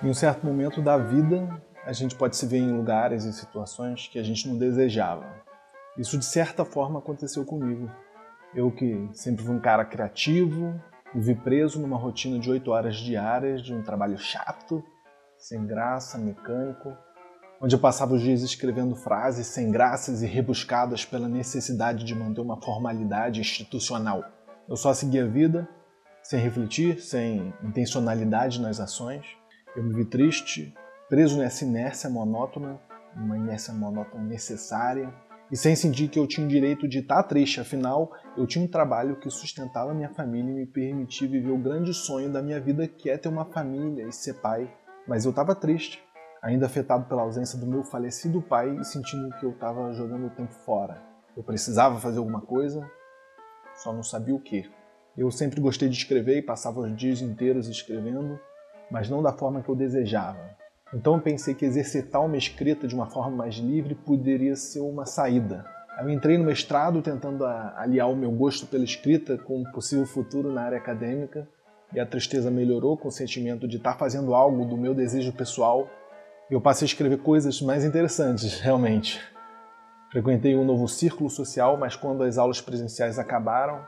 Em um certo momento da vida, a gente pode se ver em lugares e situações que a gente não desejava. Isso de certa forma aconteceu comigo. Eu que sempre fui um cara criativo, me vi preso numa rotina de oito horas diárias de um trabalho chato, sem graça, mecânico, onde eu passava os dias escrevendo frases sem graças e rebuscadas pela necessidade de manter uma formalidade institucional. Eu só seguia a vida, sem refletir, sem intencionalidade nas ações, eu me vi triste, preso nessa inércia monótona, uma inércia monótona necessária, e sem sentir que eu tinha o direito de estar triste, afinal, eu tinha um trabalho que sustentava minha família e me permitia viver o grande sonho da minha vida, que é ter uma família e ser pai. Mas eu estava triste, ainda afetado pela ausência do meu falecido pai e sentindo que eu estava jogando o tempo fora. Eu precisava fazer alguma coisa, só não sabia o que. Eu sempre gostei de escrever e passava os dias inteiros escrevendo, mas não da forma que eu desejava. Então eu pensei que exercitar uma escrita de uma forma mais livre poderia ser uma saída. Eu entrei no mestrado tentando aliar o meu gosto pela escrita com um possível futuro na área acadêmica e a tristeza melhorou com o sentimento de estar fazendo algo do meu desejo pessoal. Eu passei a escrever coisas mais interessantes, realmente. Frequentei um novo círculo social, mas quando as aulas presenciais acabaram,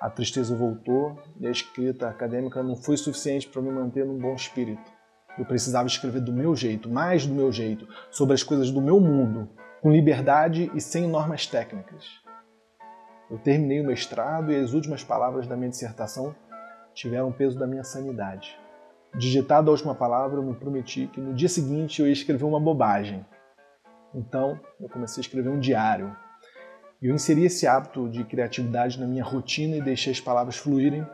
a tristeza voltou e a escrita acadêmica não foi suficiente para me manter num bom espírito. Eu precisava escrever do meu jeito, mais do meu jeito, sobre as coisas do meu mundo, com liberdade e sem normas técnicas. Eu terminei o mestrado e as últimas palavras da minha dissertação tiveram peso da minha sanidade. Digitada a última palavra, eu me prometi que no dia seguinte eu ia escrever uma bobagem. Então, eu comecei a escrever um diário, eu inseri esse hábito de criatividade na minha rotina e deixei as palavras fluírem.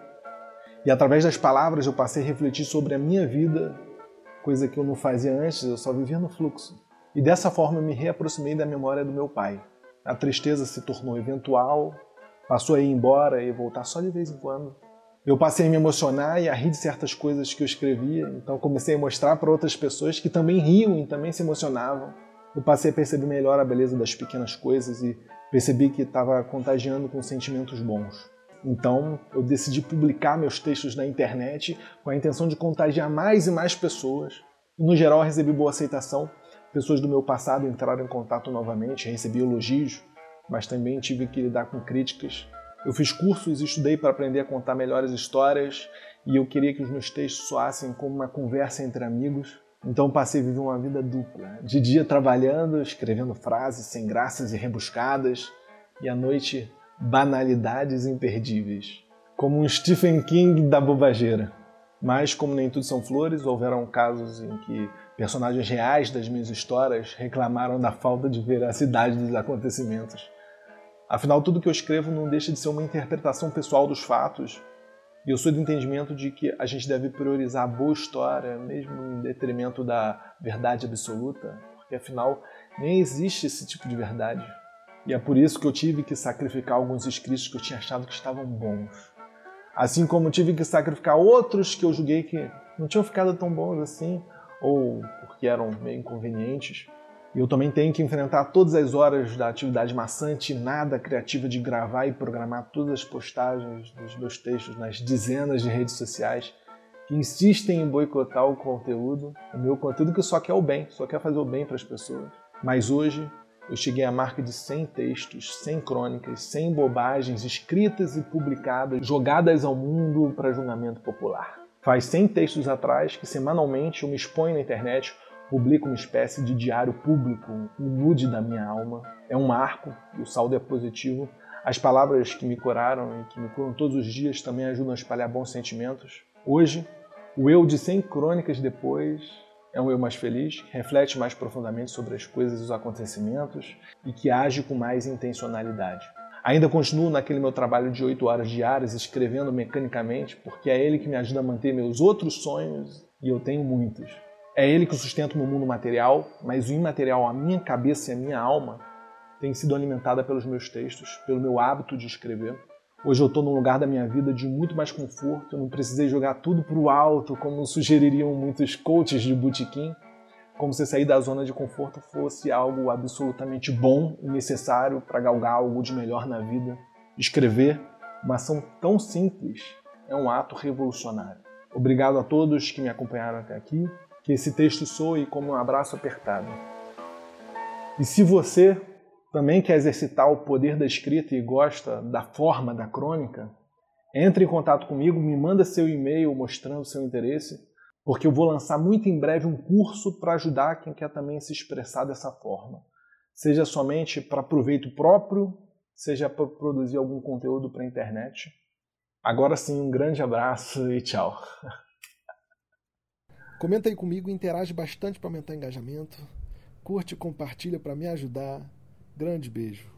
E através das palavras eu passei a refletir sobre a minha vida, coisa que eu não fazia antes, eu só vivia no fluxo. E dessa forma eu me reaproximei da memória do meu pai. A tristeza se tornou eventual, passou a ir embora e voltar só de vez em quando. Eu passei a me emocionar e a rir de certas coisas que eu escrevia, então comecei a mostrar para outras pessoas que também riam e também se emocionavam. Eu passei a perceber melhor a beleza das pequenas coisas e percebi que estava contagiando com sentimentos bons. Então, eu decidi publicar meus textos na internet com a intenção de contagiar mais e mais pessoas. No geral, recebi boa aceitação. Pessoas do meu passado entraram em contato novamente, recebi elogios, mas também tive que lidar com críticas. Eu fiz cursos e estudei para aprender a contar melhores histórias e eu queria que os meus textos soassem como uma conversa entre amigos. Então passei a viver uma vida dupla. De dia trabalhando, escrevendo frases sem graças e rebuscadas, e à noite banalidades imperdíveis. Como um Stephen King da bobageira. Mas, como nem tudo são flores, houveram casos em que personagens reais das minhas histórias reclamaram da falta de veracidade dos acontecimentos. Afinal, tudo que eu escrevo não deixa de ser uma interpretação pessoal dos fatos e eu sou do entendimento de que a gente deve priorizar a boa história, mesmo em detrimento da verdade absoluta, porque afinal nem existe esse tipo de verdade. E é por isso que eu tive que sacrificar alguns escritos que eu tinha achado que estavam bons. Assim como tive que sacrificar outros que eu julguei que não tinham ficado tão bons assim, ou porque eram meio inconvenientes. E eu também tenho que enfrentar todas as horas da atividade maçante nada criativa de gravar e programar todas as postagens dos meus textos nas dezenas de redes sociais que insistem em boicotar o conteúdo, o meu conteúdo que só quer o bem, só quer fazer o bem para as pessoas. Mas hoje eu cheguei à marca de 100 textos, 100 crônicas, 100 bobagens escritas e publicadas, jogadas ao mundo para julgamento popular. Faz 100 textos atrás que semanalmente eu me exponho na internet publico uma espécie de diário público, um nude da minha alma. É um marco e o saldo é positivo. As palavras que me curaram e que me curam todos os dias também ajudam a espalhar bons sentimentos. Hoje, o eu de 100 crônicas depois é um eu mais feliz, que reflete mais profundamente sobre as coisas e os acontecimentos e que age com mais intencionalidade. Ainda continuo naquele meu trabalho de 8 horas diárias, escrevendo mecanicamente, porque é ele que me ajuda a manter meus outros sonhos e eu tenho muitos. É ele que sustenta o meu mundo material, mas o imaterial, a minha cabeça e a minha alma, tem sido alimentada pelos meus textos, pelo meu hábito de escrever. Hoje eu estou num lugar da minha vida de muito mais conforto, eu não precisei jogar tudo para o alto, como sugeririam muitos coaches de botequim, como se sair da zona de conforto fosse algo absolutamente bom e necessário para galgar algo de melhor na vida. Escrever, uma ação tão simples, é um ato revolucionário. Obrigado a todos que me acompanharam até aqui. Que esse texto soe como um abraço apertado. E se você também quer exercitar o poder da escrita e gosta da forma da crônica, entre em contato comigo, me manda seu e-mail mostrando seu interesse, porque eu vou lançar muito em breve um curso para ajudar quem quer também se expressar dessa forma. Seja somente para proveito próprio, seja para produzir algum conteúdo para a internet. Agora sim, um grande abraço e tchau. Comenta aí comigo, interage bastante para aumentar engajamento. Curte e compartilha para me ajudar. Grande beijo.